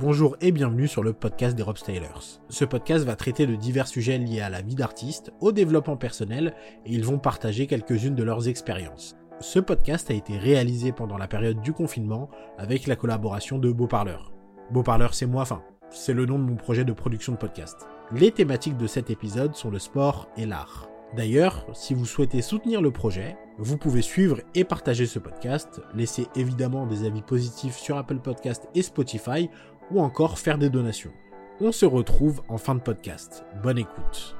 Bonjour et bienvenue sur le podcast des Rob Stylers. Ce podcast va traiter de divers sujets liés à la vie d'artiste, au développement personnel et ils vont partager quelques-unes de leurs expériences. Ce podcast a été réalisé pendant la période du confinement avec la collaboration de Beauparleur. Beauparleur c'est moi, enfin, c'est le nom de mon projet de production de podcast. Les thématiques de cet épisode sont le sport et l'art. D'ailleurs, si vous souhaitez soutenir le projet, vous pouvez suivre et partager ce podcast, laisser évidemment des avis positifs sur Apple Podcast et Spotify ou encore faire des donations. On se retrouve en fin de podcast. Bonne écoute.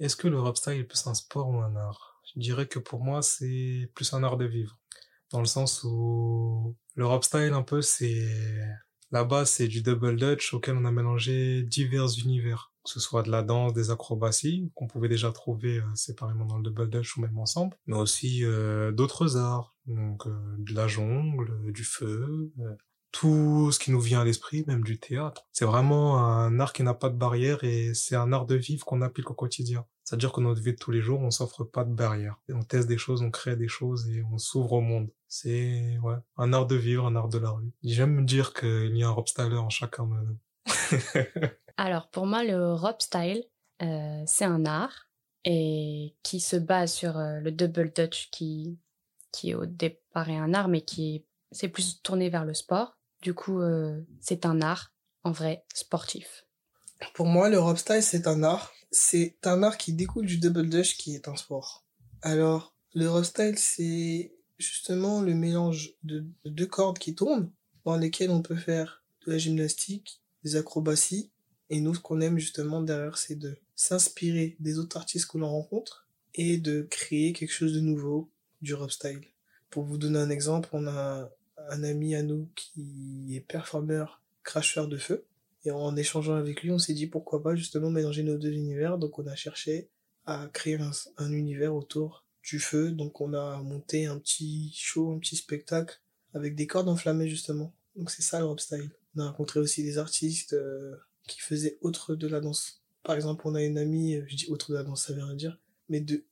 Est-ce que le rap style est plus un sport ou un art? Je dirais que pour moi, c'est plus un art de vivre. Dans le sens où le rap style, un peu, c'est Là-bas, c'est du double dutch auquel on a mélangé divers univers, que ce soit de la danse, des acrobaties, qu'on pouvait déjà trouver euh, séparément dans le double dutch ou même ensemble, mais aussi euh, d'autres arts, donc euh, de la jungle, du feu, tout ce qui nous vient à l'esprit, même du théâtre. C'est vraiment un art qui n'a pas de barrière et c'est un art de vivre qu'on applique au quotidien. C'est-à-dire que notre vie de tous les jours, on s'offre pas de barrières. On teste des choses, on crée des choses et on s'ouvre au monde. C'est ouais, un art de vivre, un art de la rue. J'aime me dire qu'il y a un rob styler en chacun de nous. Alors pour moi, le rob style, euh, c'est un art et qui se base sur euh, le double dutch qui qui au départ est un art mais qui c'est plus tourné vers le sport du coup, euh, c'est un art, en vrai, sportif. Pour moi, le rob style, c'est un art. C'est un art qui découle du double dutch qui est un sport. Alors, le rob style, c'est justement le mélange de, deux cordes qui tournent, dans lesquelles on peut faire de la gymnastique, des acrobaties, et nous, ce qu'on aime justement derrière, c'est de s'inspirer des autres artistes que l'on rencontre et de créer quelque chose de nouveau du rob style. Pour vous donner un exemple, on a un ami à nous qui est performeur cracheur de feu. Et en échangeant avec lui, on s'est dit pourquoi pas justement mélanger nos deux univers. Donc on a cherché à créer un, univers autour du feu. Donc on a monté un petit show, un petit spectacle avec des cordes enflammées justement. Donc c'est ça le style. On a rencontré aussi des artistes euh, qui faisaient autre de la danse. Par exemple, on a une amie, euh, je dis autre de la danse, ça veut rien dire, mais de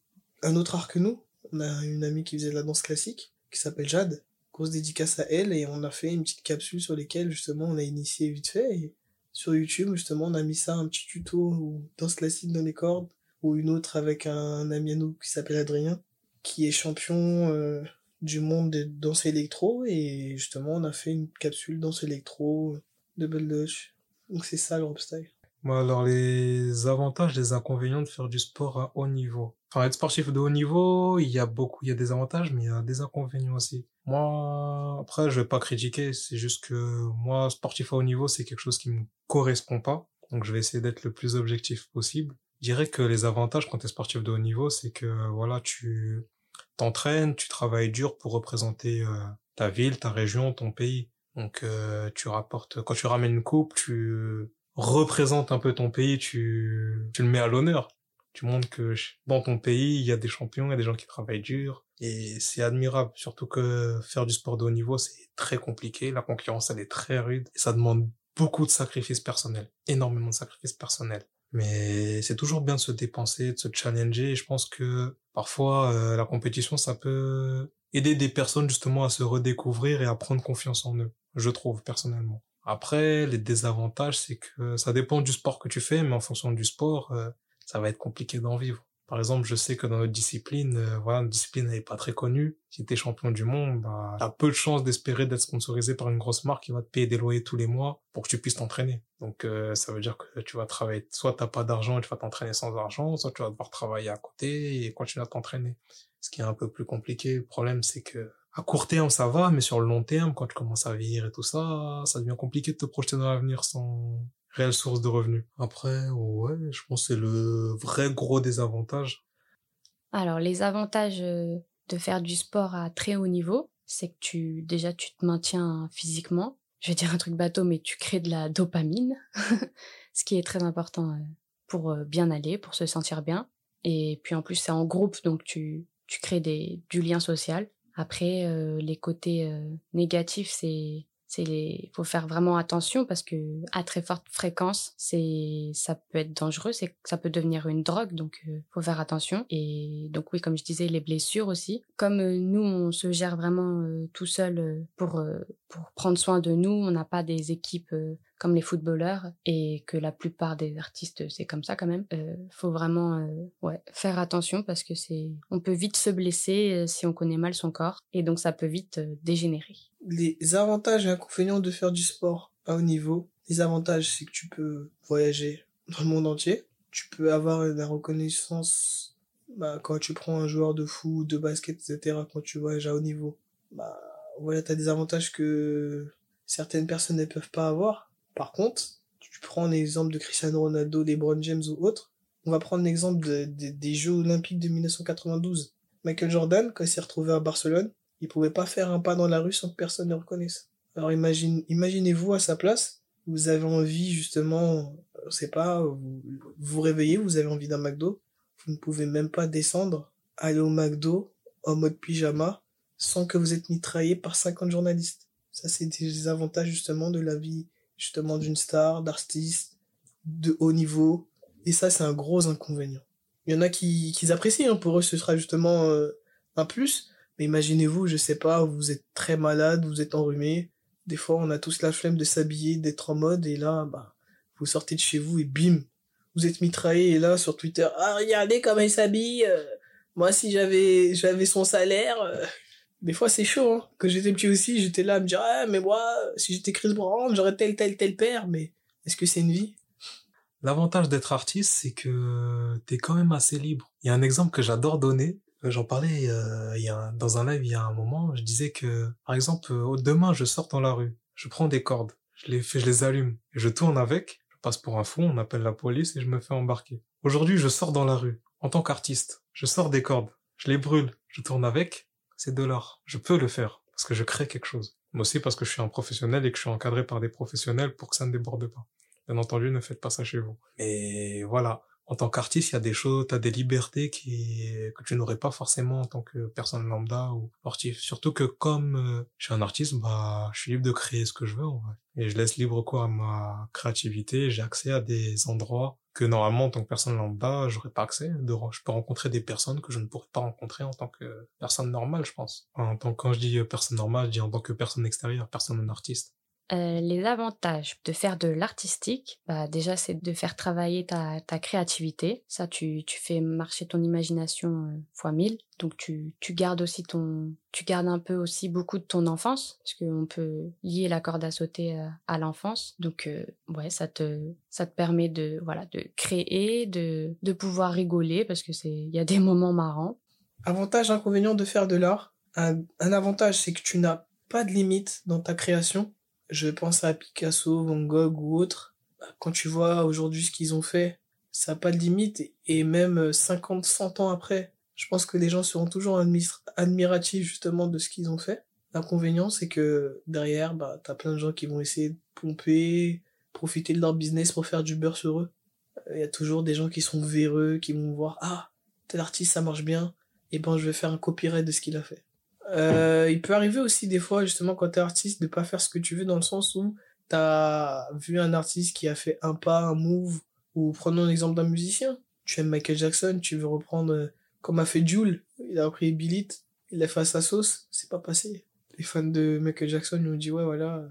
un autre art que nous. On a une amie qui faisait de la danse classique, qui s'appelle Jade, grosse dédicace à elle et on a fait une petite capsule sur lesquelles justement on a initié vite fait sur YouTube justement on a mis ça un petit tuto ou danse classique dans les cordes ou une autre avec un ami à nous qui s'appelle Adrien qui est champion euh, du monde de danse électro et justement on a fait une capsule danse électro double dutch donc c'est ça le rope style alors les avantages, les inconvénients de faire du sport à haut niveau. Enfin, être sportif de haut niveau, il y a beaucoup, il y a des avantages, mais il y a des inconvénients aussi. Moi, après, je vais pas critiquer, c'est juste que moi, sportif à haut niveau, c'est quelque chose qui me correspond pas. Donc, je vais essayer d'être le plus objectif possible. Je dirais que les avantages quand tu es sportif de haut niveau, c'est que, voilà, tu t'entraînes, tu travailles dur pour représenter euh, ta ville, ta région, ton pays. Donc, euh, tu rapportes, quand tu ramènes une coupe, tu représente un peu ton pays, tu, tu le mets à l'honneur. Tu montres que dans ton pays, il y a des champions, il y a des gens qui travaillent dur. Et c'est admirable. Surtout que faire du sport de haut niveau, c'est très compliqué. La concurrence, elle est très rude. Et ça demande beaucoup de sacrifices personnels. Énormément de sacrifices personnels. Mais c'est toujours bien de se dépenser, de se challenger. Et je pense que parfois, euh, la compétition, ça peut aider des personnes justement à se redécouvrir et à prendre confiance en eux. Je trouve, personnellement. Après, les désavantages, c'est que ça dépend du sport que tu fais, mais en fonction du sport, euh, ça va être compliqué d'en vivre. Par exemple, je sais que dans notre discipline, euh, voilà, notre discipline n'est pas très connue. Si t'es champion du monde, bah, t'as peu de chances d'espérer d'être sponsorisé par une grosse marque qui va te payer des loyers tous les mois pour que tu puisses t'entraîner. Donc, euh, ça veut dire que tu vas travailler, soit t'as pas d'argent et tu vas t'entraîner sans argent, soit tu vas devoir travailler à côté et continuer à t'entraîner. Ce qui est un peu plus compliqué. Le problème, c'est que à court terme, ça va, mais sur le long terme, quand tu commences à vieillir et tout ça, ça devient compliqué de te projeter dans l'avenir sans réelle source de revenus. Après, ouais, je pense que c'est le vrai gros désavantage. Alors, les avantages euh, de faire du sport à très haut niveau, c'est que tu, déjà, tu te maintiens physiquement. Je vais dire un truc bateau, mais tu crées de la dopamine, ce qui est très important euh, pour euh, bien aller, pour se sentir bien. Et puis en plus, c'est en groupe, donc tu, tu crées des, du lien social. Après, euh, les côtés euh, négatifs, c'est c'est les faut faire vraiment attention parce que à très forte fréquence c'est ça peut être dangereux c'est ça peut devenir une drogue donc euh, faut faire attention. Et donc oui comme je disais les blessures aussi. Comme euh, nous on se gère vraiment euh, tout seul euh, pour pour prendre soin de nous on n'a pas des équipes comme les footballeurs et que la plupart des artistes c'est comme ça quand même euh, faut vraiment euh, faire attention parce que c'est on peut vite se blesser euh, si on connaît mal son corps et donc ça peut vite euh, dégénérer Les avantages et inconvénients de faire du sport à haut niveau. Les avantages, c'est que tu peux voyager dans le monde entier. Tu peux avoir la reconnaissance bah, quand tu prends un joueur de foot, de basket, etc. Quand tu voyages à haut niveau. Bah, voilà, t'as des avantages que certaines personnes ne peuvent pas avoir. Par contre, tu prends l'exemple de Cristiano Ronaldo, LeBron James ou autres. On va prendre l'exemple de- de- des Jeux Olympiques de 1992. Michael Jordan, quand il s'est retrouvé à Barcelone, il pouvait pas faire un pas dans la rue sans que personne ne le reconnaisse. Alors imagine, imaginez-vous à sa place, vous avez envie justement, je sais pas, vous vous réveillez, vous avez envie d'un McDo, vous ne pouvez même pas descendre, aller au McDo en mode pyjama sans que vous êtes mitraillé par 50 journalistes. Ça c'est des avantages justement de la vie justement d'une star, d'artiste, de haut niveau, et ça c'est un gros inconvénient. Il y en a qui, qui apprécient, hein, pour eux ce sera justement euh, un plus, mais imaginez-vous, je sais pas, vous êtes très malade, vous êtes enrhumé. Des fois, on a tous la flemme de s'habiller, d'être en mode, et là, bah, vous sortez de chez vous et bim, vous êtes mitraillé, et là, sur Twitter, ah, regardez comment il s'habille, euh, moi, si j'avais, j'avais son salaire, euh. Des fois, c'est chaud, hein. Quand j'étais petit aussi, j'étais là à me dire, ah, mais moi, si j'étais Chris Brown, j'aurais tel, tel, tel père, mais est-ce que c'est une vie? L'avantage d'être artiste, c'est que t'es quand même assez libre. Il y a un exemple que j'adore donner. Euh, J'en parlais euh, il y a dans un live il y a un moment. Je disais que, par exemple, euh, demain, je sors dans la rue. Je prends des cordes. Je les fais, je les allume. Je tourne avec. Je passe pour un fou. On appelle la police et je me fais embarquer. Aujourd'hui, je sors dans la rue. En tant qu'artiste, je sors des cordes. Je les brûle. Je tourne avec. C'est de l'art. Je peux le faire. Parce que je crée quelque chose. Mais aussi parce que je suis un professionnel et que je suis encadré par des professionnels pour que ça ne déborde pas. Bien entendu, ne faites pas ça chez vous. Et voilà. En tant qu'artiste, il y a des choses, t'as des libertés qui, que tu n'aurais pas forcément en tant que personne lambda ou sportif. Surtout que comme euh, je suis un artiste, bah, je suis libre de créer ce que je veux, en vrai. Et je laisse libre quoi à ma créativité. J'ai accès à des endroits que normalement, en tant que personne lambda, j'aurais pas accès. Je peux rencontrer des personnes que je ne pourrais pas rencontrer en tant que personne normale, je pense. En tant quand je dis euh, personne normale, je dis en tant que personne extérieure, personne non artiste. Euh, les avantages de faire de l'artistique, bah déjà c'est de faire travailler ta, créativité. Ça, tu, fais marcher ton imagination euh, fois mille. Donc tu, gardes aussi ton, tu gardes un peu aussi beaucoup de ton enfance parce qu'on peut lier la corde à sauter euh, à l'enfance. Donc ouais, ça te, ça te permet de voilà de créer, de, de pouvoir rigoler parce que c'est, il y a des moments marrants. Avantage, inconvénient de faire de l'art. Un, un avantage, c'est que tu n'as pas de limite dans ta création. Je pense à Picasso, Van Gogh ou autres. Quand tu vois aujourd'hui ce qu'ils ont fait, ça n'a pas de limite. Et même 50, 100 ans après, je pense que les gens seront toujours admi- admiratifs justement de ce qu'ils ont fait. L'inconvénient, c'est que derrière, bah, t'as plein de gens qui vont essayer de pomper, profiter de leur business pour faire du beurre sur eux. Il y a toujours des gens qui sont véreux, qui vont voir, ah, tel artiste, ça marche bien et ben je vais faire un copyright de ce qu'il a fait. Euh, il peut arriver aussi des fois justement quand t'es artiste de pas faire ce que tu veux dans le sens où t'as vu un artiste qui a fait un pas, un move ou prenons l'exemple d'un musicien. Tu aimes Michael Jackson, tu veux reprendre euh, comme a fait Jules, il a repris Beat It, il a fait à sa sauce, c'est pas passé. Les fans de Michael Jackson lui ont dit ouais voilà,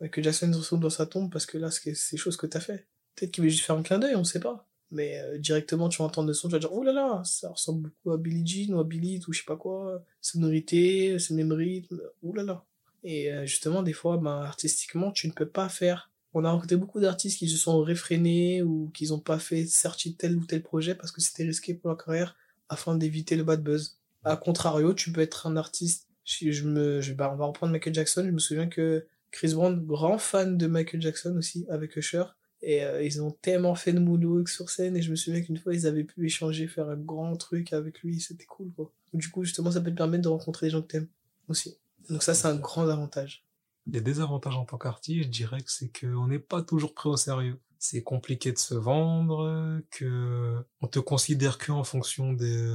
Michael Jackson se retrouve dans sa tombe parce que là c'est c'est choses que t'as fait. Peut-être qu'il veut juste faire un clin d'œil, on sait pas. Mais euh, directement, tu vas entendre le son, tu vas dire, oh là là, ça ressemble beaucoup à Billie Jean ou à Billie ou je sais pas quoi, sonorité, c'est le même rythme, oh là là. Et euh, justement, des fois, ben, artistiquement, tu ne peux pas faire. On a rencontré beaucoup d'artistes qui se sont réfrénés ou qui n'ont pas fait sortir tel ou tel projet parce que c'était risqué pour leur carrière afin d'éviter le bad buzz. A contrario, tu peux être un artiste. Si je me, je, on va reprendre Michael Jackson. Je me souviens que Chris Brown, grand fan de Michael Jackson aussi, avec Usher, et euh, ils ont tellement fait de moulot sur scène et je me souviens qu'une fois ils avaient pu échanger, faire un grand truc avec lui, c'était cool quoi. Du coup justement ça peut te permettre de rencontrer des gens que t'aimes aussi. Donc ça c'est un grand avantage. Les désavantages en tant qu'artiste, je dirais que c'est qu'on n'est pas toujours pris au sérieux. c'est compliqué de se vendre, que on te considère que en fonction des,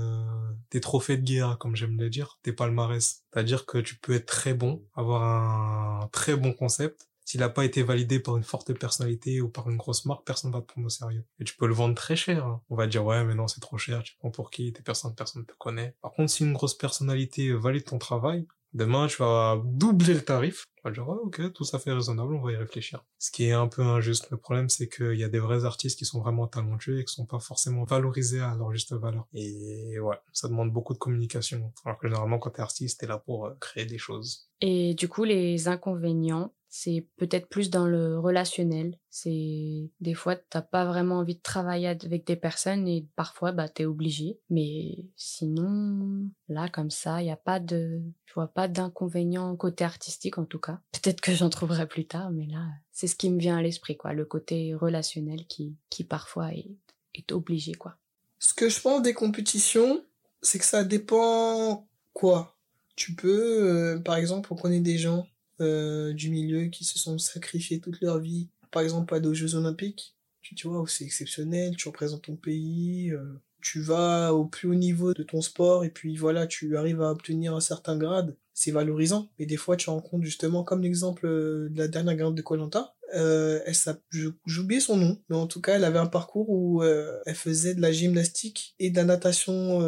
des trophées de guerre, comme j'aime le dire, tes palmarès. C'est-à-dire que tu peux être très bon, avoir un très bon concept, s'il n'a pas été validé par une forte personnalité ou par une grosse marque, personne va te prendre au sérieux. Et tu peux le vendre très cher. Hein. On va dire, ouais, mais non, c'est trop cher, tu prends pour qui, t'es personne, personne te connaît. Par contre, si une grosse personnalité valide ton travail, Demain, tu vas doubler le tarif. On va dire, ok, tout ça fait raisonnable, on va y réfléchir. Ce qui est un peu injuste. Le problème, c'est qu'il y a des vrais artistes qui sont vraiment talentueux et qui sont pas forcément valorisés à leur juste valeur. Et ouais, ça demande beaucoup de communication. Alors que généralement, quand t'es artiste, t'es là pour euh, créer des choses. Et du coup, les inconvénients, c'est peut-être plus dans le relationnel. C'est des fois t'as pas vraiment envie de travailler avec des personnes et parfois bah t'es obligé. Mais sinon là comme ça, y a pas de, je vois pas d'inconvénient côté artistique en tout cas. Peut-être que j'en trouverai plus tard, mais là c'est ce qui me vient à l'esprit quoi, le côté relationnel qui qui parfois est, est obligé quoi. Ce que je pense des compétitions, c'est que ça dépend quoi. Tu peux, euh, par exemple, on connaît des gens euh, du milieu qui se sont sacrifiés toute leur vie, par exemple à aux Jeux Olympiques, tu, tu vois, c'est exceptionnel, tu représentes ton pays, euh, tu vas au plus haut niveau de ton sport et puis voilà, tu arrives à obtenir un certain grade, c'est valorisant. Mais des fois, tu rencontres justement, comme l'exemple euh, de la dernière grande de Colanta, euh, elle j'ai oublié son nom, mais en tout cas, elle avait un parcours où elle faisait de la gymnastique et de la natation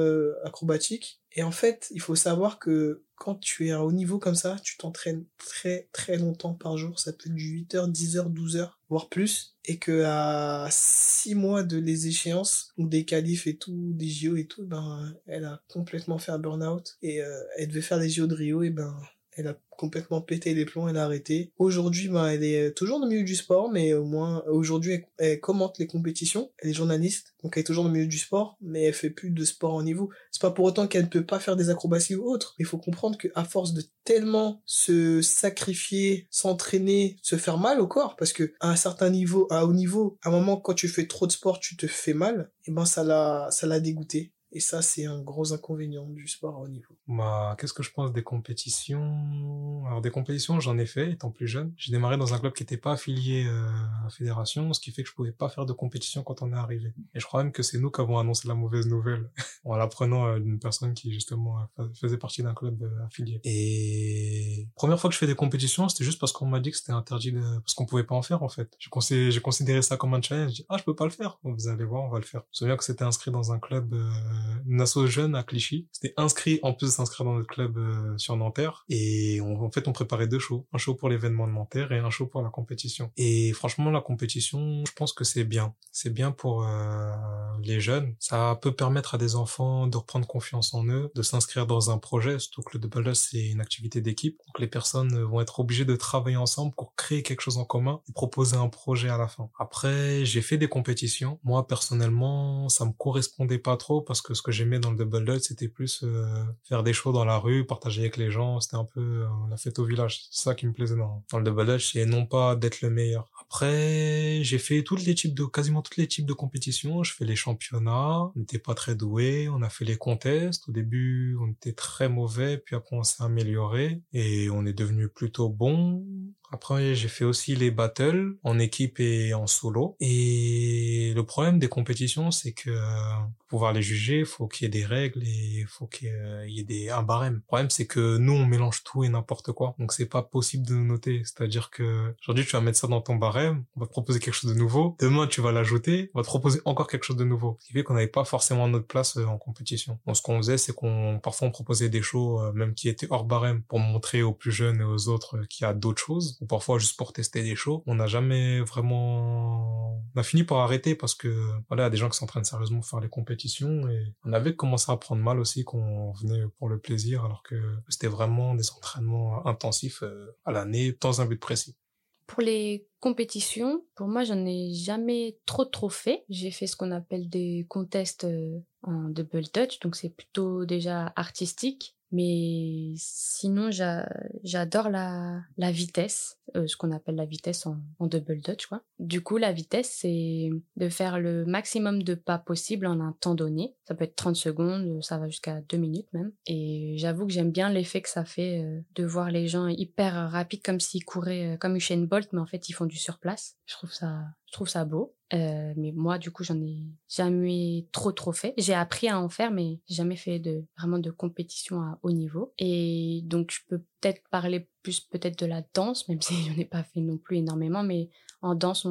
acrobatique. Et en fait, il faut savoir que quand tu es à haut niveau comme ça, tu t'entraînes très très longtemps par jour, ça peut être du 8h, 10h, 12h, voire plus, et que à 6 mois de les échéances, ou des qualifs et tout, des JO et tout, ben elle a complètement fait un burn-out, et euh, elle devait faire des JO de Rio, et ben elle a complètement pété les plombs, elle a arrêté. Aujourd'hui, ben, elle est toujours dans le milieu du sport, mais au moins, aujourd'hui, elle, commente les compétitions. Elle est journaliste, donc elle est toujours dans le milieu du sport, mais elle fait plus de sport en niveau. C'est pas pour autant qu'elle ne peut pas faire des acrobaties ou autres. Il faut comprendre qu'à force de tellement se sacrifier, s'entraîner, se faire mal au corps, parce que à un certain niveau, à haut niveau, à un moment, quand tu fais trop de sport, tu te fais mal, et ben, ça l'a, ça l'a dégoûté. Et ça, c'est un gros inconvénient du sport au niveau. Bah, qu'est-ce que je pense des compétitions? Alors, des compétitions, j'en ai fait étant plus jeune. J'ai démarré dans un club qui n'était pas affilié euh, à la fédération, ce qui fait que je pouvais pas faire de compétition quand on est arrivé. Et je crois même que c'est nous qui avons annoncé la mauvaise nouvelle en l'apprenant euh, d'une personne qui justement faisait partie d'un club euh, affilié. Et première fois que je fais des compétitions, c'était juste parce qu'on m'a dit que c'était interdit de... parce qu'on pouvait pas en faire en fait. J'ai considéré, ça comme un challenge. J'ai dit ah je peux pas le faire. vous allez voir, on va le faire. Je me souviens que c'était inscrit dans un club une asso jeune à Clichy. C'était inscrit, en plus de s'inscrire dans notre club euh, sur Nanterre. Et en fait, on préparait deux shows. Un show pour l'événement de Nanterre et un show pour la compétition. Et franchement, la compétition, je pense que c'est bien. C'est bien pour euh, les jeunes. Ça peut permettre à des enfants de reprendre confiance en eux, de s'inscrire dans un projet. Surtout que le double c'est une activité d'équipe. Donc les personnes vont être obligées de travailler ensemble pour créer quelque chose en commun et proposer un projet à la fin. Après, j'ai fait des compétitions. Moi, personnellement, ça me correspondait pas trop parce que ce que j'aimais dans le double dutch, c'était plus euh, faire des shows dans la rue, partager avec les gens. C'était un peu euh, la fête au village. C'est ça qui me plaisait dans, le double dutch, et non pas d'être le meilleur. Après, j'ai fait tous les types de, quasiment tous les types de compétitions. Je fais les championnats. On n'était pas très doués. On a fait les contests. Au début, on était très mauvais. Puis après, on s'est amélioré et on est devenu plutôt bon. Après, j'ai fait aussi les battles en équipe et en solo. Et le problème des compétitions, c'est que pour pouvoir les juger, faut qu'il y ait des règles et faut qu'il y ait des un barème. Le problème, c'est que nous, on mélange tout et n'importe quoi. Donc, c'est pas possible de noter. C'est-à-dire que aujourd'hui, tu vas mettre ça dans ton barème, on va te proposer quelque chose de nouveau. Demain, tu vas l'ajouter, on va te proposer encore quelque chose de nouveau. Ce qui fait qu'on n'avait pas forcément notre place euh, en compétition. Donc, ce qu'on faisait, c'est qu'on parfois on proposait des shows, euh, même qui étaient hors barème, pour montrer aux plus jeunes et aux autres euh, qu'il y a d'autres choses ou parfois juste pour tester des shows. On n'a jamais vraiment... On a fini par arrêter parce que voilà, il y a des gens qui s'entraînent sérieusement faire les compétitions et on avait commencé à prendre mal aussi qu'on venait pour le plaisir alors que c'était vraiment des entraînements intensifs euh, à l'année dans un but précis. Pour les compétitions, pour moi, j'en ai jamais trop trop fait. J'ai fait ce qu'on appelle des contests euh, en double touch, donc c'est plutôt déjà artistique Mais sinon, j'adore la, la vitesse, euh, ce qu'on appelle la vitesse en, en double dutch, quoi. Du coup, la vitesse, c'est de faire le maximum de pas possible en un temps donné. Ça peut être 30 secondes, ça va jusqu'à 2 minutes même. Et j'avoue que j'aime bien l'effet que ça fait euh, de voir les gens hyper rapides comme s'ils couraient euh, comme Usain Bolt, mais en fait, ils font du surplace. Je trouve ça, je trouve ça beau. Euh, mais moi, du coup, j'en ai jamais trop trop fait. J'ai appris à en faire, mais jamais fait de vraiment de compétition à haut niveau. Et donc, je peux peut-être parler plus peut-être de la danse, même si j'en ai pas fait non plus énormément. Mais en danse,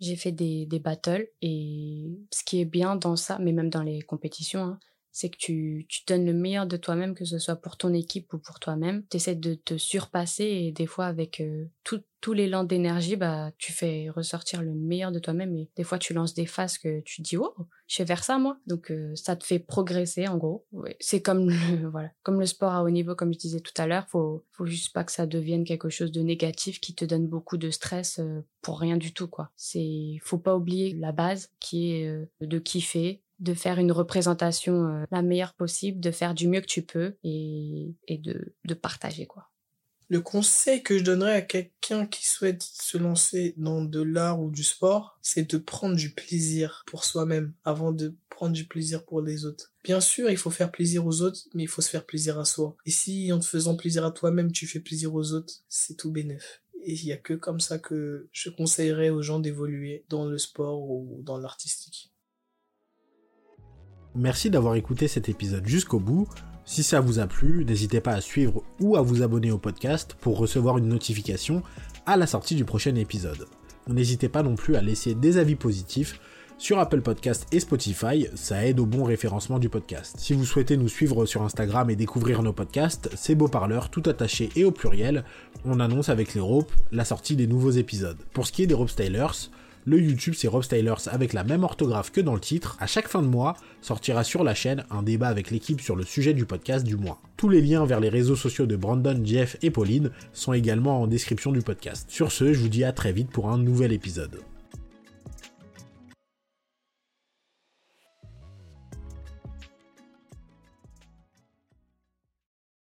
j'ai fait des, des battles. Et ce qui est bien dans ça, mais même dans les compétitions, hein, c'est que tu, tu donnes le meilleur de toi-même, que ce soit pour ton équipe ou pour toi-même. Tu essaies de te surpasser et des fois avec euh, tout, l'élan d'énergie, bah, tu fais ressortir le meilleur de toi-même et des fois tu lances des phases que tu dis, oh, je vais vers ça moi. Donc euh, ça te fait progresser en gros. C'est comme le, voilà, comme le sport à haut niveau, comme je disais tout à l'heure, faut, faut juste pas que ça devienne quelque chose de négatif qui te donne beaucoup de stress euh, pour rien du tout quoi. C'est, faut pas oublier la base qui est de kiffer, de faire une représentation euh, la meilleure possible, de faire du mieux que tu peux et, de, partager quoi. Le conseil que je donnerais à quelqu'un qui souhaite se lancer dans de l'art ou du sport, c'est de prendre du plaisir pour soi-même avant de prendre du plaisir pour les autres. Bien sûr, il faut faire plaisir aux autres, mais il faut se faire plaisir à soi. Et si en te faisant plaisir à toi-même, tu fais plaisir aux autres, c'est tout bénef. Et il y a que comme ça que je conseillerais aux gens d'évoluer dans le sport ou dans l'artistique. Merci d'avoir écouté cet épisode jusqu'au bout. Si ça vous a plu, n'hésitez pas à suivre ou à vous abonner au podcast pour recevoir une notification à la sortie du prochain épisode. N'hésitez pas non plus à laisser des avis positifs sur Apple Podcast et Spotify, ça aide au bon référencement du podcast. Si vous souhaitez nous suivre sur Instagram et découvrir nos podcasts, c'est Beau Parleur tout attaché et au pluriel. On annonce avec les ropes la sortie des nouveaux épisodes. Pour ce qui est des Rope Stylers, le YouTube c'est Rob Stylers avec la même orthographe que dans le titre. À chaque fin de mois, sortira sur la chaîne un débat avec l'équipe sur le sujet du podcast du mois. Tous les liens vers les réseaux sociaux de Brandon, Jeff et Pauline sont également en description du podcast. Sur ce, je vous dis à très vite pour un nouvel épisode.